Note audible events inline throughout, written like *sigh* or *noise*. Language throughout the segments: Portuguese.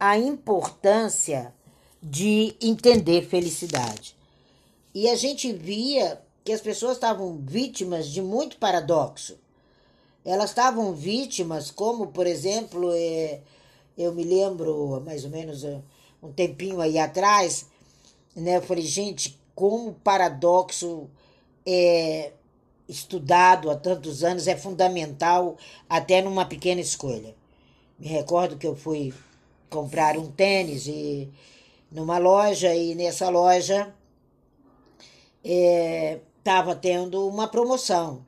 a importância de entender felicidade. E a gente via que as pessoas estavam vítimas de muito paradoxo. Elas estavam vítimas, como, por exemplo, é, eu me lembro, mais ou menos um tempinho aí atrás, né, eu falei, gente, como paradoxo é estudado há tantos anos é fundamental até numa pequena escolha. Me recordo que eu fui comprar um tênis e numa loja e nessa loja estava é, tendo uma promoção.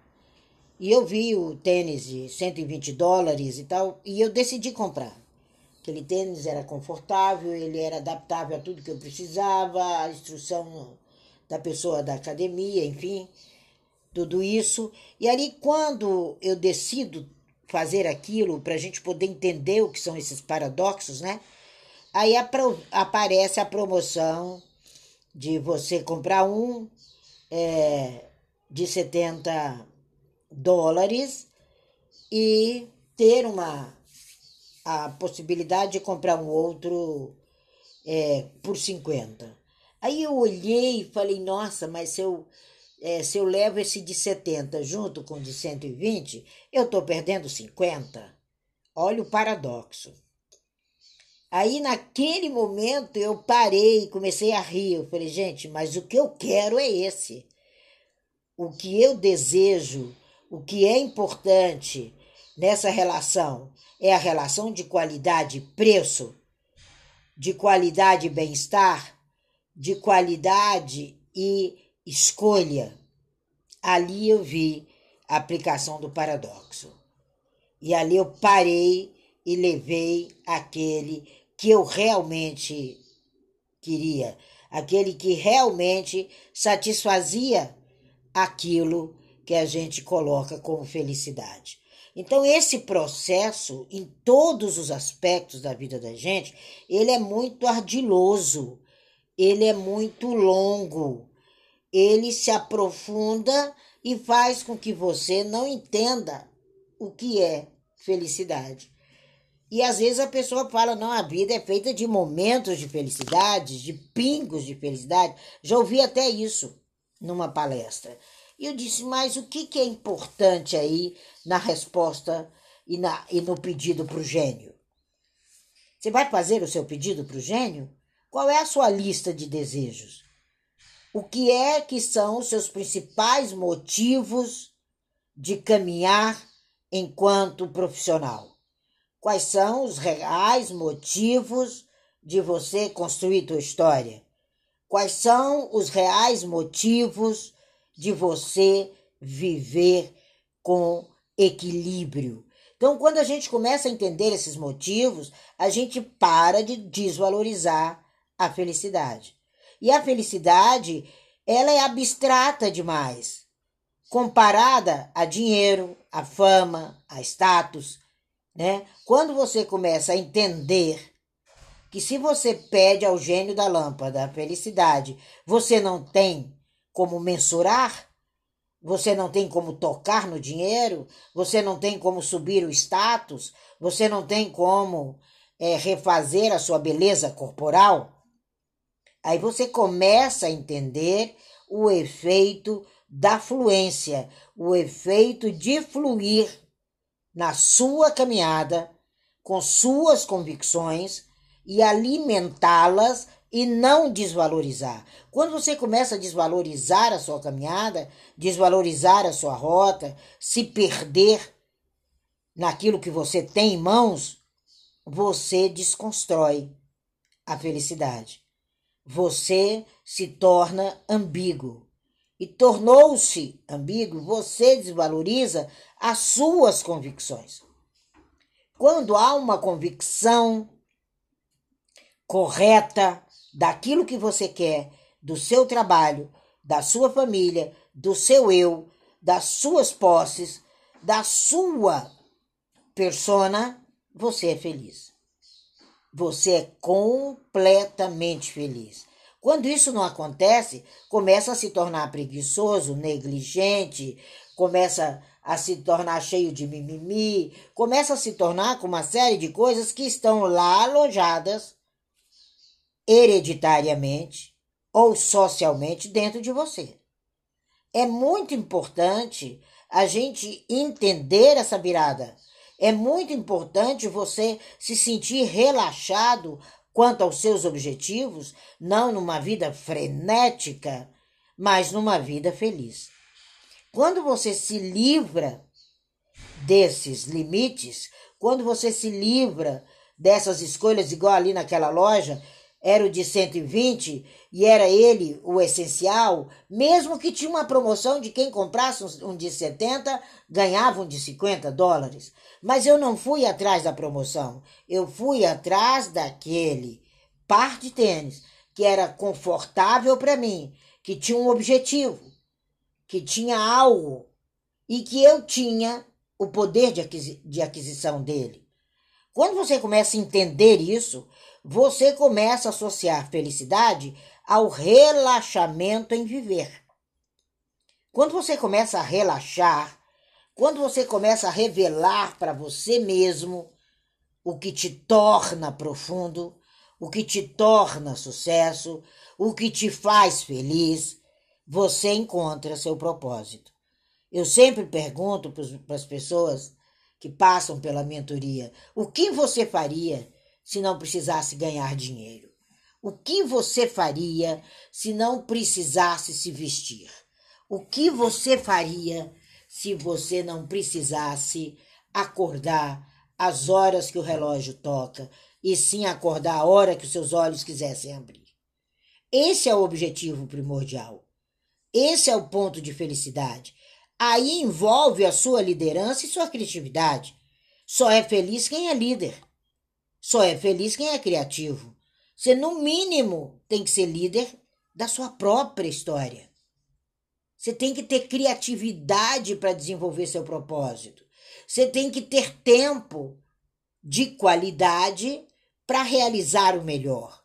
E eu vi o tênis de 120 dólares e tal, e eu decidi comprar. Aquele tênis era confortável, ele era adaptável a tudo que eu precisava, a instrução da pessoa da academia, enfim, tudo isso. E ali, quando eu decido fazer aquilo, para a gente poder entender o que são esses paradoxos, né? Aí aparece a promoção de você comprar um é, de 70 dólares e ter uma a possibilidade de comprar um outro é, por 50. Aí eu olhei e falei, nossa, mas se eu, é, se eu levo esse de 70 junto com o de 120, eu estou perdendo 50. Olha o paradoxo. Aí, naquele momento, eu parei comecei a rir. Eu falei, gente, mas o que eu quero é esse. O que eu desejo, o que é importante nessa relação é a relação de qualidade-preço, de qualidade bem-estar, de qualidade e escolha. Ali eu vi a aplicação do paradoxo. E ali eu parei e levei aquele que eu realmente queria, aquele que realmente satisfazia aquilo que a gente coloca como felicidade. Então esse processo em todos os aspectos da vida da gente, ele é muito ardiloso, ele é muito longo. Ele se aprofunda e faz com que você não entenda o que é felicidade. E às vezes a pessoa fala: não, a vida é feita de momentos de felicidade, de pingos de felicidade. Já ouvi até isso numa palestra. E eu disse: mas o que, que é importante aí na resposta e, na, e no pedido para o gênio? Você vai fazer o seu pedido para o gênio? Qual é a sua lista de desejos? O que é que são os seus principais motivos de caminhar enquanto profissional? Quais são os reais motivos de você construir tua história? Quais são os reais motivos de você viver com equilíbrio? Então, quando a gente começa a entender esses motivos, a gente para de desvalorizar a felicidade. E a felicidade, ela é abstrata demais, comparada a dinheiro, a fama, a status, né? Quando você começa a entender que se você pede ao gênio da lâmpada a felicidade, você não tem como mensurar, você não tem como tocar no dinheiro, você não tem como subir o status, você não tem como é, refazer a sua beleza corporal, aí você começa a entender o efeito da fluência, o efeito de fluir na sua caminhada, com suas convicções e alimentá-las e não desvalorizar. Quando você começa a desvalorizar a sua caminhada, desvalorizar a sua rota, se perder naquilo que você tem em mãos, você desconstrói a felicidade. Você se torna ambíguo e tornou-se ambíguo, você desvaloriza as suas convicções. Quando há uma convicção correta daquilo que você quer, do seu trabalho, da sua família, do seu eu, das suas posses, da sua persona, você é feliz. Você é completamente feliz. Quando isso não acontece, começa a se tornar preguiçoso, negligente, começa a se tornar cheio de mimimi, começa a se tornar com uma série de coisas que estão lá alojadas hereditariamente ou socialmente dentro de você. É muito importante a gente entender essa virada. É muito importante você se sentir relaxado quanto aos seus objetivos, não numa vida frenética, mas numa vida feliz. Quando você se livra desses limites, quando você se livra dessas escolhas, igual ali naquela loja, era o de 120 e era ele o essencial, mesmo que tinha uma promoção de quem comprasse um de 70 ganhava um de 50 dólares. Mas eu não fui atrás da promoção, eu fui atrás daquele par de tênis que era confortável para mim, que tinha um objetivo que tinha algo e que eu tinha o poder de, aquisi de aquisição dele. Quando você começa a entender isso, você começa a associar felicidade ao relaxamento em viver. Quando você começa a relaxar, quando você começa a revelar para você mesmo o que te torna profundo, o que te torna sucesso, o que te faz feliz, você encontra seu propósito. Eu sempre pergunto para as pessoas que passam pela mentoria: o que você faria se não precisasse ganhar dinheiro? O que você faria se não precisasse se vestir? O que você faria se você não precisasse acordar às horas que o relógio toca e sim acordar a hora que os seus olhos quisessem abrir? Esse é o objetivo primordial. Esse é o ponto de felicidade. Aí envolve a sua liderança e sua criatividade. Só é feliz quem é líder. Só é feliz quem é criativo. Você, no mínimo, tem que ser líder da sua própria história. Você tem que ter criatividade para desenvolver seu propósito. Você tem que ter tempo de qualidade para realizar o melhor.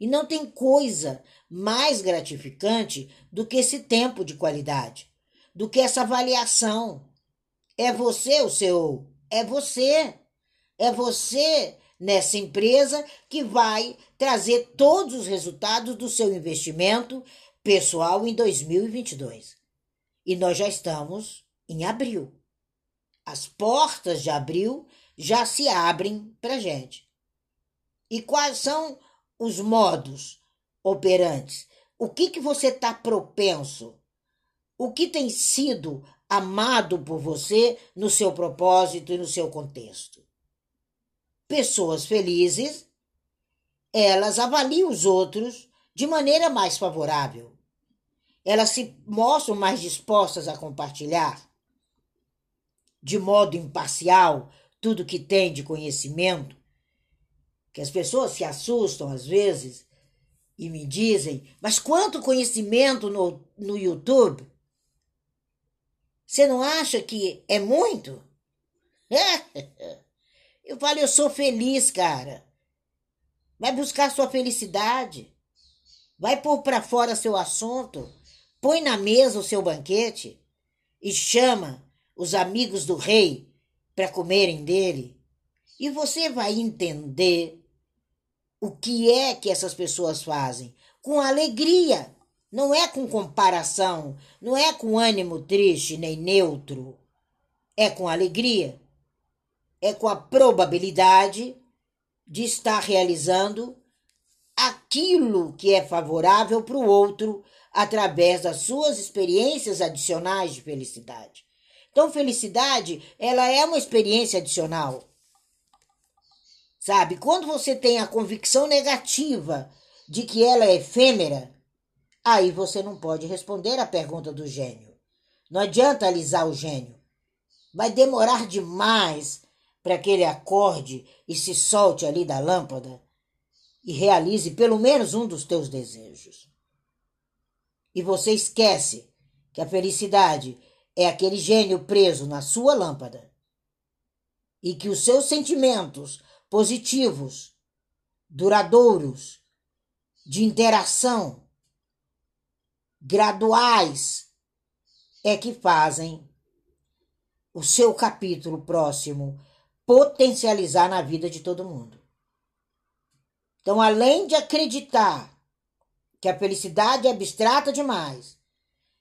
E não tem coisa mais gratificante do que esse tempo de qualidade, do que essa avaliação. É você o seu, é você. É você nessa empresa que vai trazer todos os resultados do seu investimento pessoal em 2022. E nós já estamos em abril. As portas de abril já se abrem para gente. E quais são os modos operantes? O que, que você está propenso? O que tem sido amado por você no seu propósito e no seu contexto? Pessoas felizes, elas avaliam os outros de maneira mais favorável. Elas se mostram mais dispostas a compartilhar de modo imparcial tudo que tem de conhecimento, que as pessoas se assustam às vezes e me dizem: Mas quanto conhecimento no, no YouTube? Você não acha que é muito? *laughs* Eu falo: Eu sou feliz, cara. Vai buscar sua felicidade. Vai pôr para fora seu assunto. Põe na mesa o seu banquete e chama os amigos do rei para comerem dele. E você vai entender o que é que essas pessoas fazem? Com alegria, não é com comparação, não é com ânimo triste nem neutro. É com alegria. É com a probabilidade de estar realizando aquilo que é favorável para o outro através das suas experiências adicionais de felicidade. Então, felicidade, ela é uma experiência adicional. Sabe? Quando você tem a convicção negativa de que ela é efêmera, aí você não pode responder à pergunta do gênio. Não adianta alisar o gênio. Vai demorar demais para que ele acorde e se solte ali da lâmpada e realize pelo menos um dos teus desejos. E você esquece que a felicidade é aquele gênio preso na sua lâmpada e que os seus sentimentos positivos, duradouros, de interação, graduais, é que fazem o seu capítulo próximo potencializar na vida de todo mundo. Então, além de acreditar que a felicidade é abstrata demais,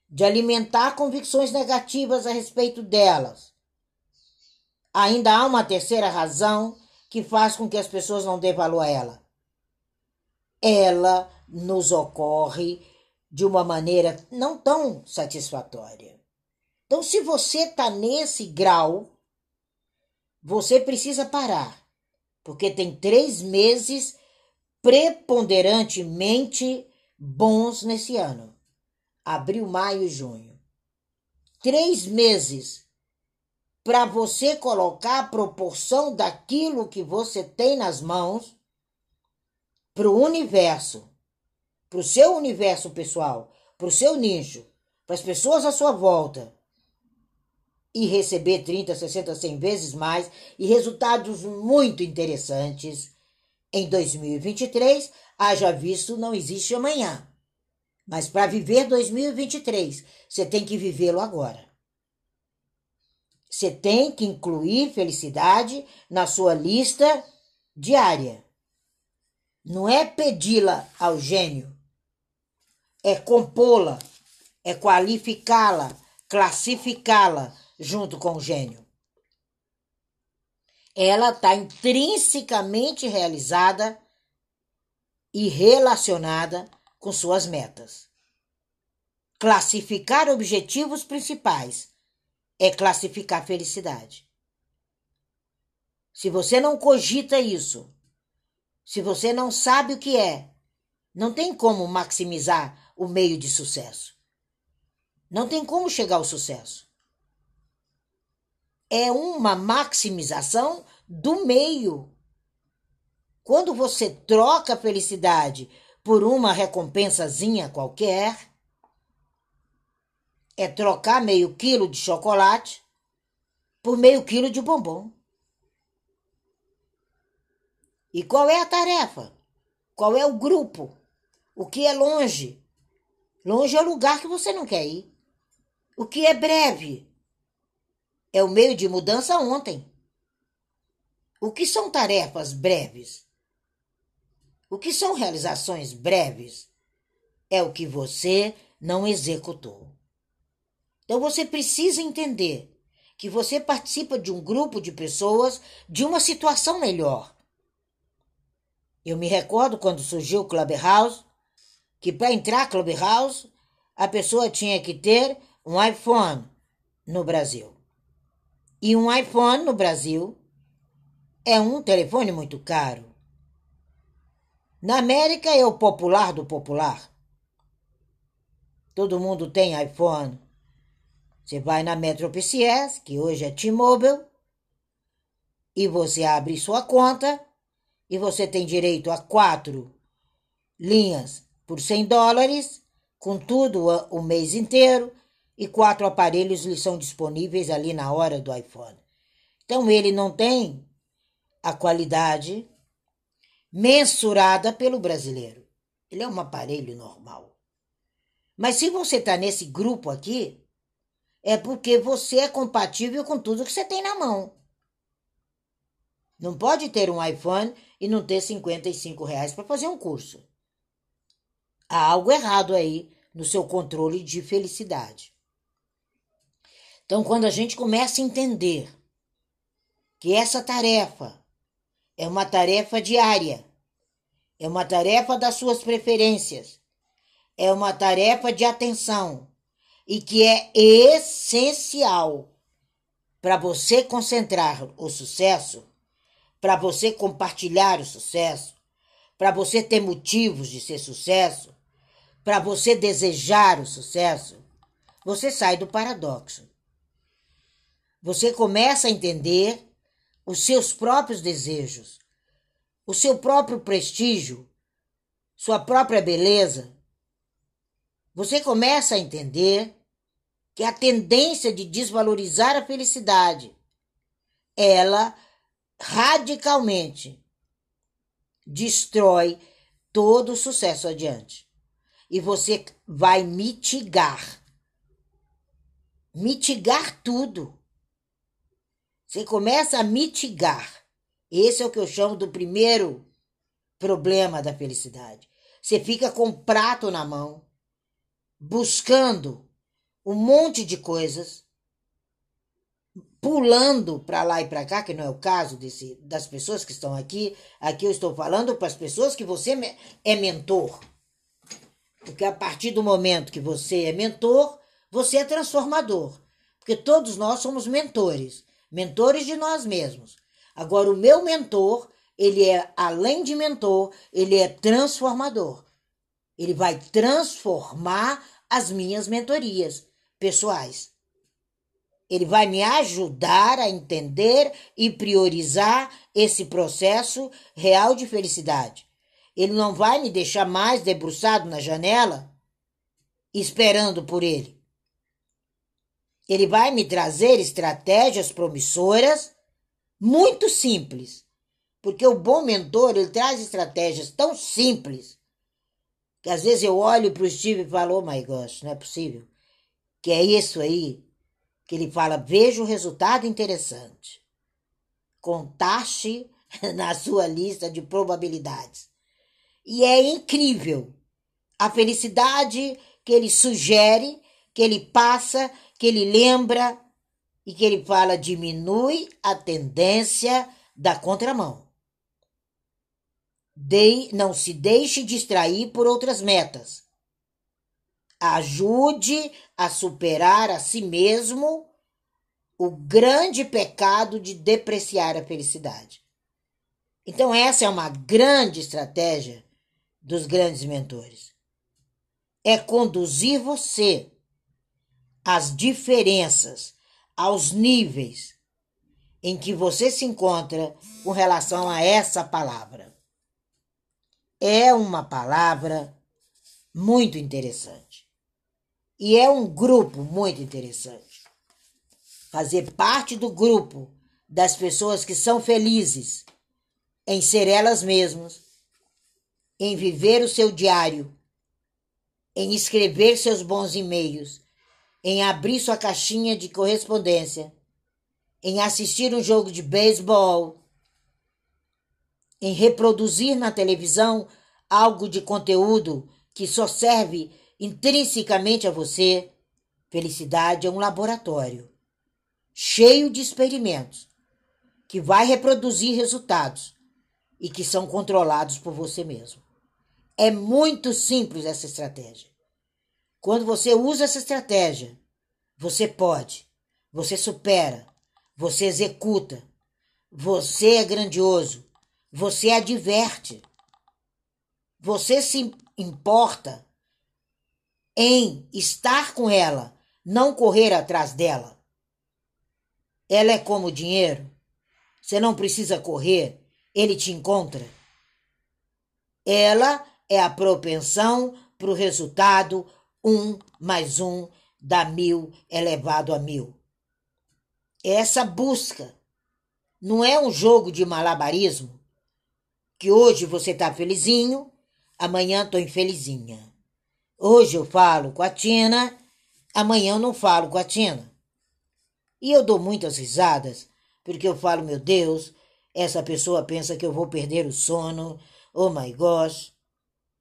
de alimentar convicções negativas a respeito delas, ainda há uma terceira razão que faz com que as pessoas não dêem valor a ela. Ela nos ocorre de uma maneira não tão satisfatória. Então, se você está nesse grau, você precisa parar, porque tem três meses preponderantemente bons nesse ano abril, maio e junho. Três meses para você colocar a proporção daquilo que você tem nas mãos para o universo, para o seu universo pessoal, para o seu nicho, para as pessoas à sua volta e receber 30, 60, 100 vezes mais e resultados muito interessantes em 2023, haja visto não existe amanhã. Mas para viver 2023, você tem que vivê-lo agora. Você tem que incluir felicidade na sua lista diária. Não é pedi-la ao gênio, é compô-la, é qualificá-la, classificá-la junto com o gênio. Ela está intrinsecamente realizada e relacionada com suas metas. Classificar objetivos principais é classificar felicidade. Se você não cogita isso, se você não sabe o que é, não tem como maximizar o meio de sucesso. Não tem como chegar ao sucesso. É uma maximização do meio. Quando você troca a felicidade por uma recompensazinha qualquer, é trocar meio quilo de chocolate por meio quilo de bombom. E qual é a tarefa? Qual é o grupo? O que é longe? Longe é o lugar que você não quer ir. O que é breve? É o meio de mudança ontem. O que são tarefas breves? O que são realizações breves? É o que você não executou. Então você precisa entender que você participa de um grupo de pessoas de uma situação melhor. Eu me recordo quando surgiu o Clubhouse, que para entrar Clubhouse a pessoa tinha que ter um iPhone no Brasil. E um iPhone no Brasil é um telefone muito caro. Na América é o popular do popular. Todo mundo tem iPhone. Você vai na Metro PCS, que hoje é T-Mobile, e você abre sua conta e você tem direito a quatro linhas por 100 dólares, com tudo o mês inteiro, e quatro aparelhos lhe são disponíveis ali na hora do iPhone. Então ele não tem a qualidade mensurada pelo brasileiro. Ele é um aparelho normal. Mas se você está nesse grupo aqui, é porque você é compatível com tudo que você tem na mão. Não pode ter um iPhone e não ter 55 reais para fazer um curso. Há algo errado aí no seu controle de felicidade. Então, quando a gente começa a entender que essa tarefa é uma tarefa diária. É uma tarefa das suas preferências. É uma tarefa de atenção e que é essencial para você concentrar o sucesso, para você compartilhar o sucesso, para você ter motivos de ser sucesso, para você desejar o sucesso, você sai do paradoxo. Você começa a entender os seus próprios desejos, o seu próprio prestígio, sua própria beleza, você começa a entender que a tendência de desvalorizar a felicidade, ela radicalmente destrói todo o sucesso adiante. E você vai mitigar. Mitigar tudo Você começa a mitigar. Esse é o que eu chamo do primeiro problema da felicidade. Você fica com o prato na mão, buscando um monte de coisas, pulando para lá e para cá, que não é o caso desse, das pessoas que estão aqui. Aqui eu estou falando para as pessoas que você é mentor. Porque a partir do momento que você é mentor, você é transformador. Porque todos nós somos mentores, mentores de nós mesmos. Agora, o meu mentor, ele é, além de mentor, ele é transformador. Ele vai transformar as minhas mentorias pessoais. Ele vai me ajudar a entender e priorizar esse processo real de felicidade. Ele não vai me deixar mais debruçado na janela esperando por ele. Ele vai me trazer estratégias promissoras muito simples. Porque o bom mentor, ele traz estratégias tão simples que às vezes eu olho para o Steve e falo, oh my gosh, não é possível. Que é isso aí que ele fala, veja o resultado interessante. Contaste *laughs* na sua lista de probabilidades. E é incrível a felicidade que ele sugere, que ele passa, que ele lembra e que ele fala diminui a tendência da contramão. De, não se deixe distrair por outras metas. Ajude a superar a si mesmo o grande pecado de depreciar a felicidade. Então, essa é uma grande estratégia dos grandes mentores. É conduzir você às diferenças, aos níveis em que você se encontra com relação a essa palavra. É uma palavra muito interessante. E é um grupo muito interessante. Fazer parte do grupo das pessoas que são felizes em ser elas mesmas, em viver o seu diário, em escrever seus bons e-mails, em abrir sua caixinha de correspondência, em assistir um jogo de beisebol, em reproduzir na televisão algo de conteúdo que só serve intrinsecamente a você. Felicidade é um laboratório cheio de experimentos que vai reproduzir resultados e que são controlados por você mesmo. É muito simples essa estratégia. Quando você usa essa estratégia, você pode, você supera, você executa, você é grandioso, você adverte, você se importa em estar com ela, não correr atrás dela. Ela é como dinheiro. Você não precisa correr, ele te encontra. Ela é a propensão para o resultado um mais um dá mil elevado a mil. Essa busca não é um jogo de malabarismo que hoje você está felizinho, amanhã estou infelizinha. Hoje eu falo com a Tina, amanhã eu não falo com a Tina. E eu dou muitas risadas, porque eu falo, meu Deus, essa pessoa pensa que eu vou perder o sono, oh my gosh,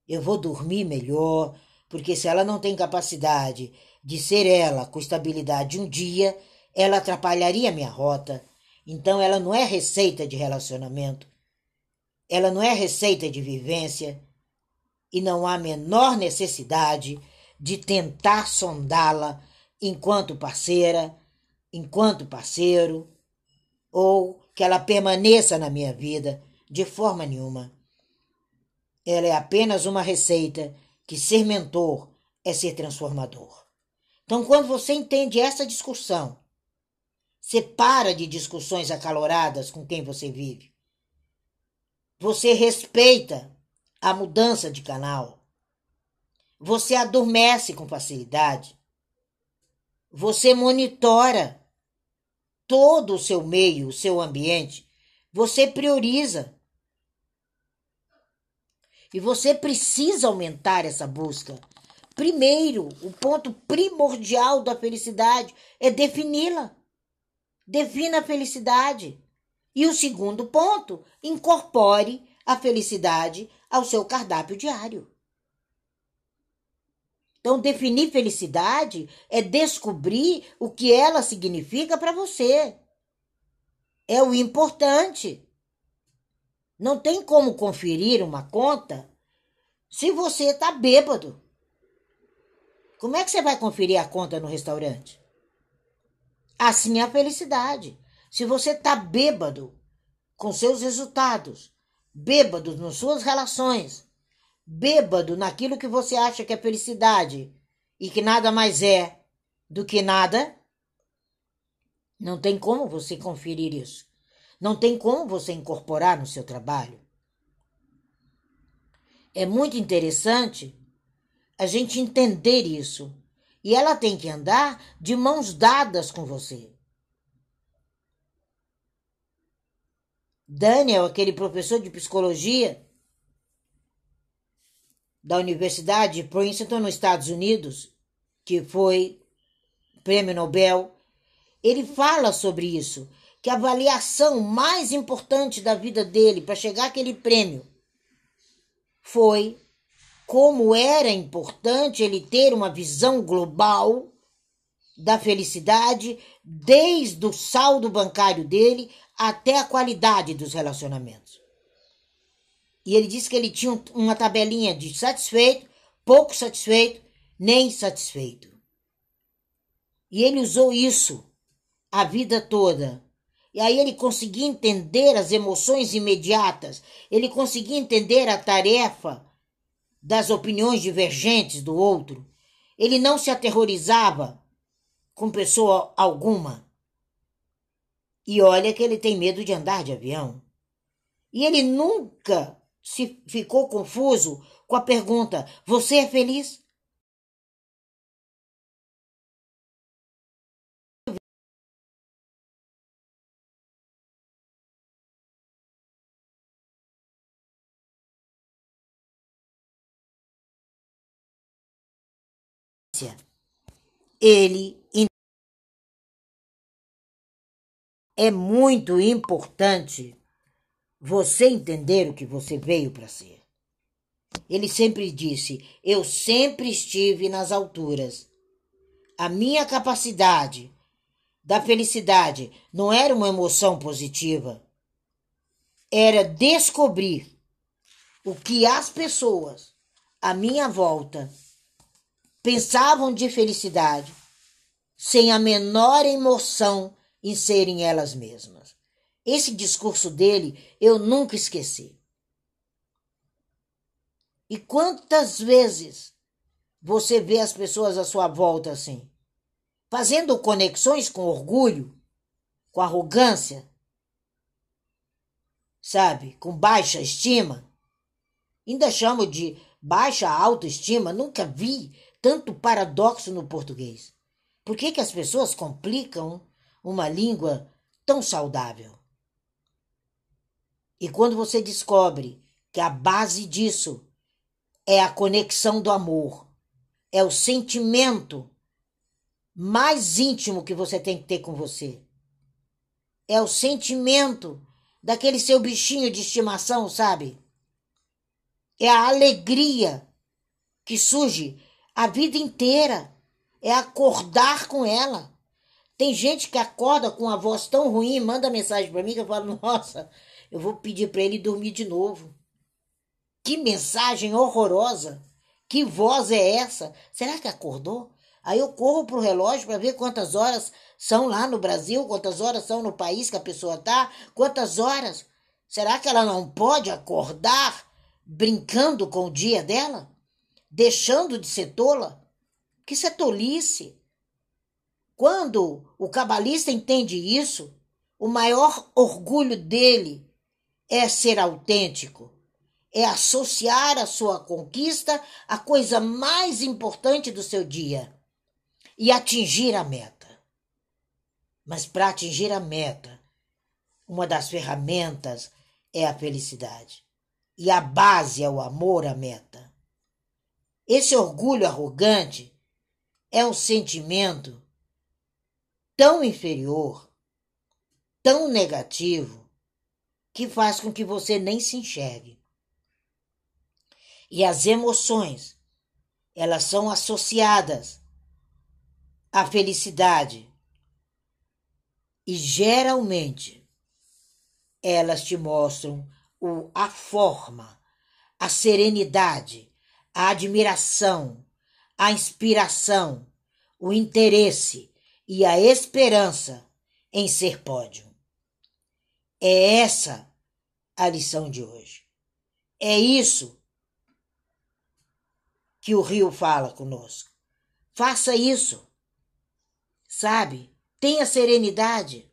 eu vou dormir melhor, porque se ela não tem capacidade de ser ela com estabilidade um dia, ela atrapalharia minha rota. Então ela não é receita de relacionamento. Ela não é receita de vivência e não há menor necessidade de tentar sondá-la enquanto parceira, enquanto parceiro, ou que ela permaneça na minha vida de forma nenhuma. Ela é apenas uma receita que ser mentor é ser transformador. Então, quando você entende essa discussão, você para de discussões acaloradas com quem você vive. Você respeita a mudança de canal. Você adormece com facilidade. Você monitora todo o seu meio, o seu ambiente. Você prioriza. E você precisa aumentar essa busca. Primeiro, o ponto primordial da felicidade é defini-la. defina a felicidade. E o segundo ponto, incorpore a felicidade ao seu cardápio diário. Então, definir felicidade é descobrir o que ela significa para você. É o importante. Não tem como conferir uma conta se você está bêbado. Como é que você vai conferir a conta no restaurante? Assim é a felicidade. Se você está bêbado com seus resultados, bêbado nas suas relações, bêbado naquilo que você acha que é felicidade e que nada mais é do que nada, não tem como você conferir isso. Não tem como você incorporar no seu trabalho. É muito interessante a gente entender isso. E ela tem que andar de mãos dadas com você. Daniel, aquele professor de psicologia, da Universidade de Princeton, nos Estados Unidos, que foi prêmio Nobel, ele fala sobre isso, que a avaliação mais importante da vida dele para chegar àquele prêmio foi como era importante ele ter uma visão global da felicidade, desde o saldo bancário dele até a qualidade dos relacionamentos. E ele disse que ele tinha uma tabelinha de satisfeito, pouco satisfeito, nem satisfeito. E ele usou isso a vida toda. E aí ele conseguia entender as emoções imediatas, ele conseguia entender a tarefa das opiniões divergentes do outro. Ele não se aterrorizava com pessoa alguma. E olha que ele tem medo de andar de avião. E ele nunca se ficou confuso com a pergunta: Você é feliz? Ele é muito importante você entender o que você veio para ser. Ele sempre disse: Eu sempre estive nas alturas. A minha capacidade da felicidade não era uma emoção positiva, era descobrir o que as pessoas à minha volta pensavam de felicidade sem a menor emoção em serem elas mesmas. Esse discurso dele eu nunca esqueci. E quantas vezes você vê as pessoas à sua volta assim, fazendo conexões com orgulho, com arrogância, sabe, com baixa estima? Ainda chamo de baixa autoestima, nunca vi tanto paradoxo no português. Por que, que as pessoas complicam uma língua tão saudável? E quando você descobre que a base disso é a conexão do amor, é o sentimento mais íntimo que você tem que ter com você, é o sentimento daquele seu bichinho de estimação, sabe? É a alegria que surge a vida inteira. É acordar com ela. Tem gente que acorda com a voz tão ruim, manda mensagem para mim que eu falo: *laughs* Nossa, eu vou pedir para ele dormir de novo. Que mensagem horrorosa! Que voz é essa? Será que acordou? Aí eu corro pro relógio para ver quantas horas são lá no Brasil, quantas horas são no país que a pessoa tá, quantas horas. Será que ela não pode acordar brincando com o dia dela? Deixando de ser tola? Que isso é tolice. Quando o cabalista entende isso, o maior orgulho dele é ser autêntico, é associar a sua conquista à coisa mais importante do seu dia e atingir a meta. Mas para atingir a meta, uma das ferramentas é a felicidade e a base é o amor à meta. Esse orgulho arrogante é um sentimento tão inferior tão negativo que faz com que você nem se enxergue. E as emoções, elas são associadas à felicidade. E geralmente elas te mostram o, a forma, a serenidade, a admiração, a inspiração, o interesse e a esperança em ser pódio. É essa a lição de hoje. É isso que o Rio fala conosco. Faça isso. Sabe? Tenha serenidade.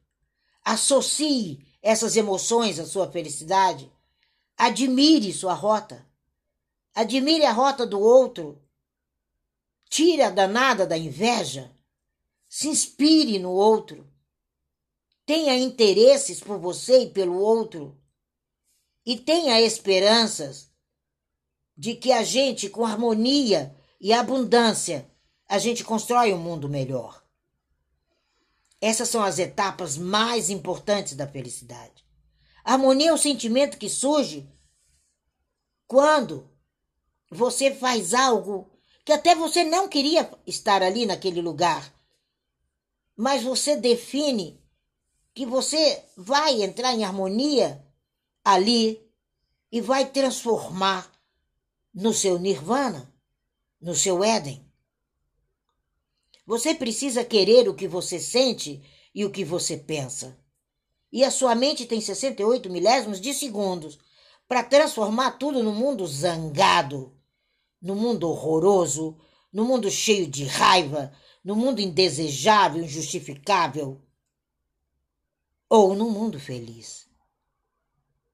Associe essas emoções à sua felicidade. Admire sua rota. Admire a rota do outro. Tire a danada da inveja. Se inspire no outro. Tenha interesses por você e pelo outro. E tenha esperanças de que a gente, com harmonia e abundância, a gente constrói um mundo melhor. Essas são as etapas mais importantes da felicidade. Harmonia é o sentimento que surge quando você faz algo que até você não queria estar ali naquele lugar, mas você define que você vai entrar em harmonia ali e vai transformar no seu nirvana, no seu Éden. Você precisa querer o que você sente e o que você pensa. E a sua mente tem 68 milésimos de segundos para transformar tudo no mundo zangado, no mundo horroroso, no mundo cheio de raiva, no mundo indesejável, injustificável, ou no mundo feliz.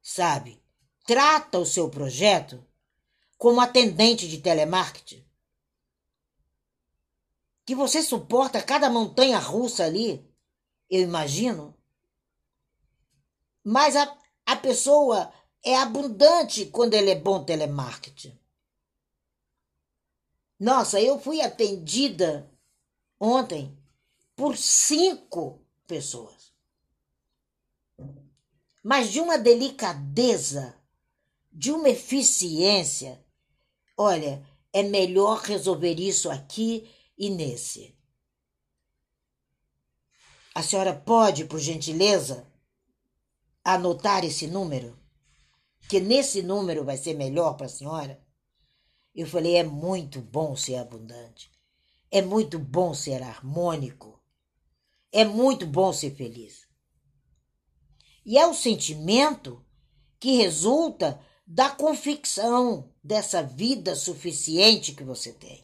Sabe, trata o seu projeto como atendente de telemarketing. Que você suporta cada montanha russa ali, eu imagino. Mas a, a pessoa é abundante quando ele é bom telemarketing. Nossa, eu fui atendida ontem por cinco pessoas. Mas de uma delicadeza, de uma eficiência, Olha, é melhor resolver isso aqui e nesse. A senhora pode, por gentileza, anotar esse número? Que nesse número vai ser melhor para a senhora? Eu falei: é muito bom ser abundante. É muito bom ser harmônico. É muito bom ser feliz. E é o sentimento que resulta da convicção dessa vida suficiente que você tem.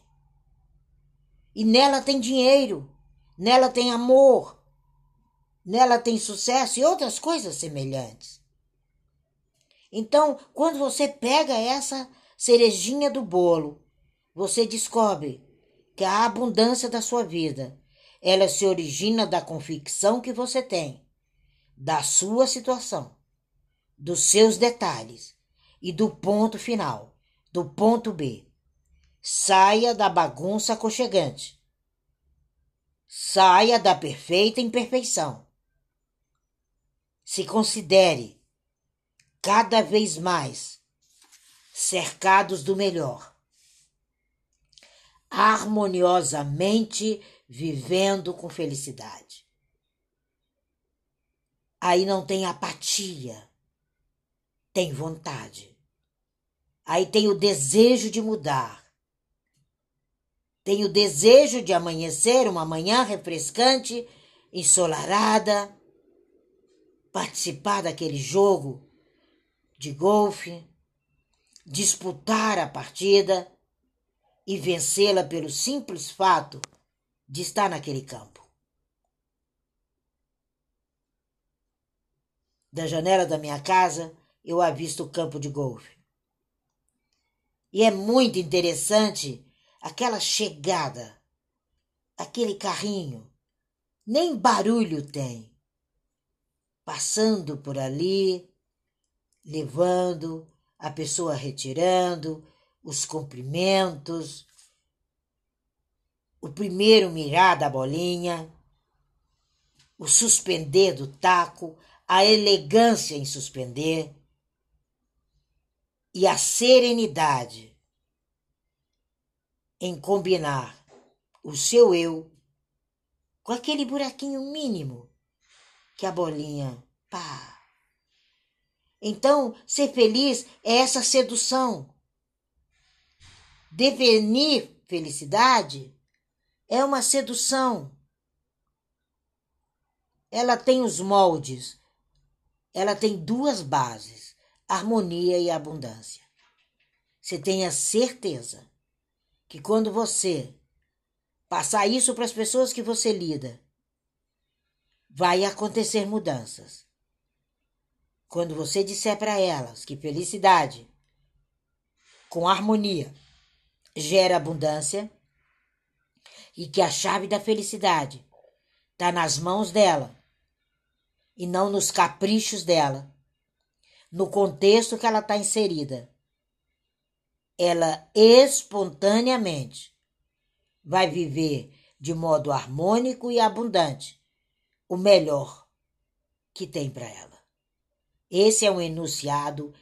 E nela tem dinheiro, nela tem amor, nela tem sucesso e outras coisas semelhantes. Então, quando você pega essa cerejinha do bolo, você descobre que a abundância da sua vida, ela se origina da convicção que você tem, da sua situação, dos seus detalhes e do ponto final, do ponto B. Saia da bagunça aconchegante. Saia da perfeita imperfeição. Se considere cada vez mais cercados do melhor, harmoniosamente vivendo com felicidade. Aí não tem apatia, tem vontade. Aí tem o desejo de mudar. Tem o desejo de amanhecer uma manhã refrescante, ensolarada, participar daquele jogo de golfe, disputar a partida e vencê-la pelo simples fato de estar naquele campo. Da janela da minha casa, eu avisto o campo de golfe. E é muito interessante aquela chegada, aquele carrinho, nem barulho tem, passando por ali, levando, a pessoa retirando, os cumprimentos, o primeiro mirar da bolinha, o suspender do taco, a elegância em suspender e a serenidade em combinar o seu eu com aquele buraquinho mínimo que a bolinha pá. Então, ser feliz é essa sedução. Devenir felicidade é uma sedução. Ela tem os moldes. Ela tem duas bases: harmonia e abundância. Você tenha certeza que quando você passar isso para as pessoas que você lida, vai acontecer mudanças. Quando você disser para elas que felicidade com harmonia gera abundância e que a chave da felicidade está nas mãos dela e não nos caprichos dela, no contexto que ela está inserida, ela espontaneamente vai viver de modo harmônico e abundante o melhor que tem para ela. Esse é um enunciado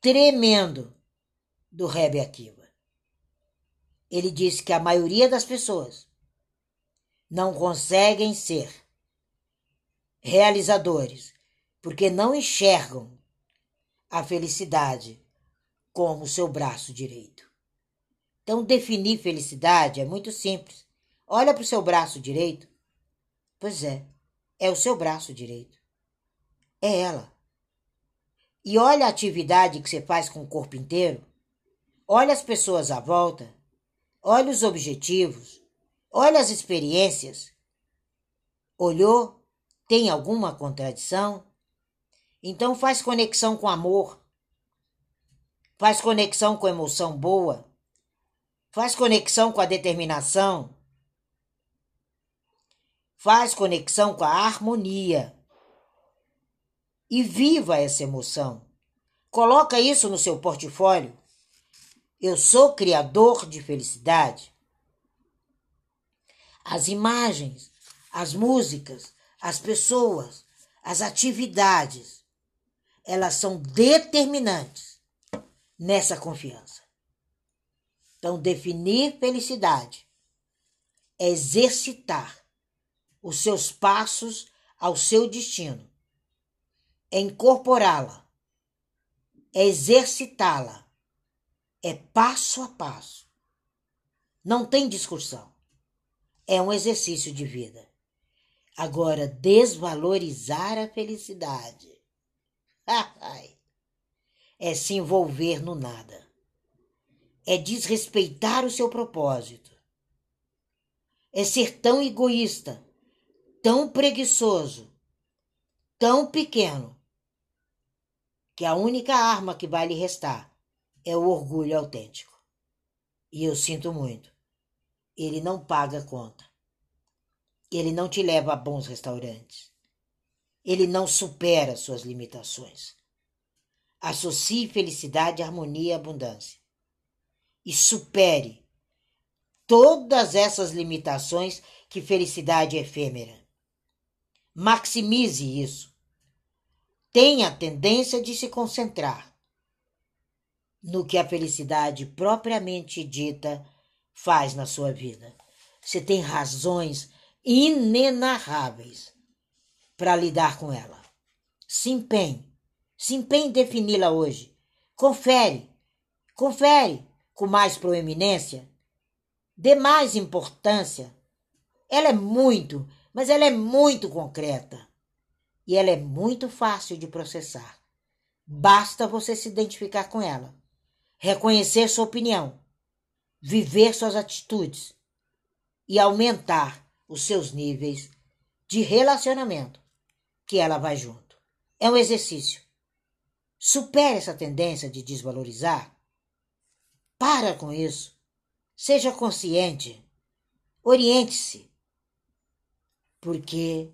tremendo do Rebbe Akiva. Ele disse que a maioria das pessoas não conseguem ser realizadores porque não enxergam a felicidade como seu braço direito. Então, definir felicidade é muito simples. Olha para o seu braço direito. Pois é, é o seu braço direito. É ela. E olha a atividade que você faz com o corpo inteiro. Olha as pessoas à volta. Olha os objetivos. Olha as experiências. Olhou? Tem alguma contradição? Então faz conexão com amor. Faz conexão com emoção boa faz conexão com a determinação, faz conexão com a harmonia e viva essa emoção. Coloca isso no seu portfólio. Eu sou criador de felicidade. As imagens, as músicas, as pessoas, as atividades, elas são determinantes nessa confiança. Então, definir felicidade é exercitar os seus passos ao seu destino, é incorporá-la, é exercitá-la, é passo a passo. Não tem discussão. É um exercício de vida. Agora, desvalorizar a felicidade *laughs* é se envolver no nada é desrespeitar o seu propósito. É ser tão egoísta, tão preguiçoso, tão pequeno, que a única arma que vai lhe restar é o orgulho autêntico. E eu sinto muito. Ele não paga conta. Ele não te leva a bons restaurantes. Ele não supera suas limitações. Associe felicidade, harmonia e abundância e supere todas essas limitações que felicidade é efêmera. Maximize isso. Tenha a tendência de se concentrar no que a felicidade propriamente dita faz na sua vida. Você tem razões inenarráveis para lidar com ela. Se empenhe, se empenhe em defini-la hoje. Confere, confere com mais proeminência, dê mais importância. Ela é muito, mas ela é muito concreta. E ela é muito fácil de processar. Basta você se identificar com ela, reconhecer sua opinião, viver suas atitudes e aumentar os seus níveis de relacionamento que ela vai junto. É um exercício. Supere essa tendência de desvalorizar para com isso. Seja consciente. Oriente-se. Porque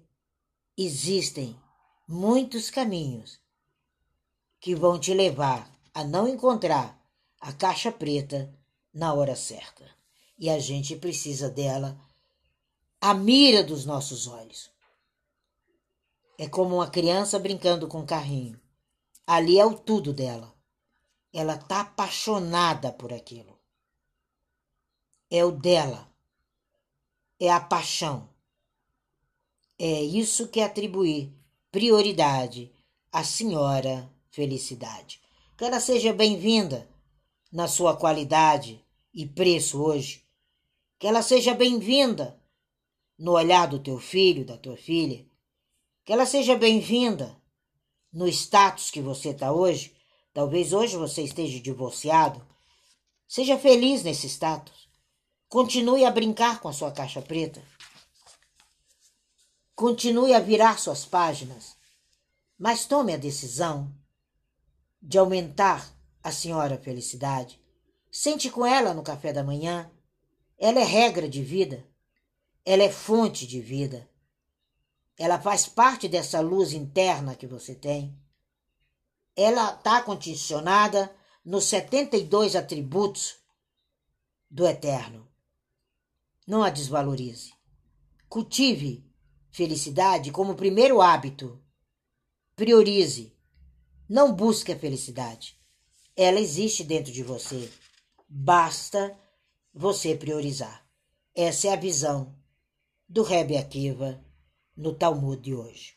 existem muitos caminhos que vão te levar a não encontrar a caixa preta na hora certa. E a gente precisa dela à mira dos nossos olhos. É como uma criança brincando com um carrinho. Ali é o tudo dela. Ela tá apaixonada por aquilo. É o dela. É a paixão. É isso que é atribuir prioridade à senhora felicidade. Que ela seja bem-vinda na sua qualidade e preço hoje. Que ela seja bem-vinda no olhar do teu filho, da tua filha. Que ela seja bem-vinda no status que você está hoje. Talvez hoje você esteja divorciado. Seja feliz nesse status. Continue a brincar com a sua caixa preta. Continue a virar suas páginas. Mas tome a decisão de aumentar a senhora felicidade. Sente com ela no café da manhã. Ela é regra de vida. Ela é fonte de vida. Ela faz parte dessa luz interna que você tem. Ela está condicionada nos 72 atributos do Eterno. Não a desvalorize. Cultive felicidade como primeiro hábito. Priorize. Não busque a felicidade. Ela existe dentro de você. Basta você priorizar. Essa é a visão do Rebbe Akiva no Talmud de hoje.